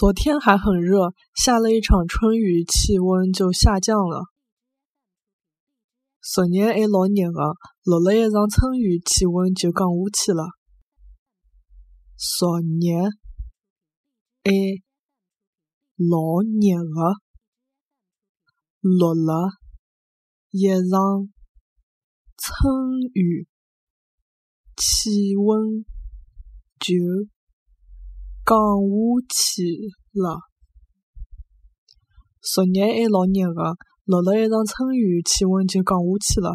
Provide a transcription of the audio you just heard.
昨天还很热，下了一场春雨，气温就下降了。昨日还老热个，落了一场春雨，气温就降下去了。昨日还老热个，落了一场春雨，气温就。降下去了。昨日还老热个，落了一场春雨，气温就降下去了。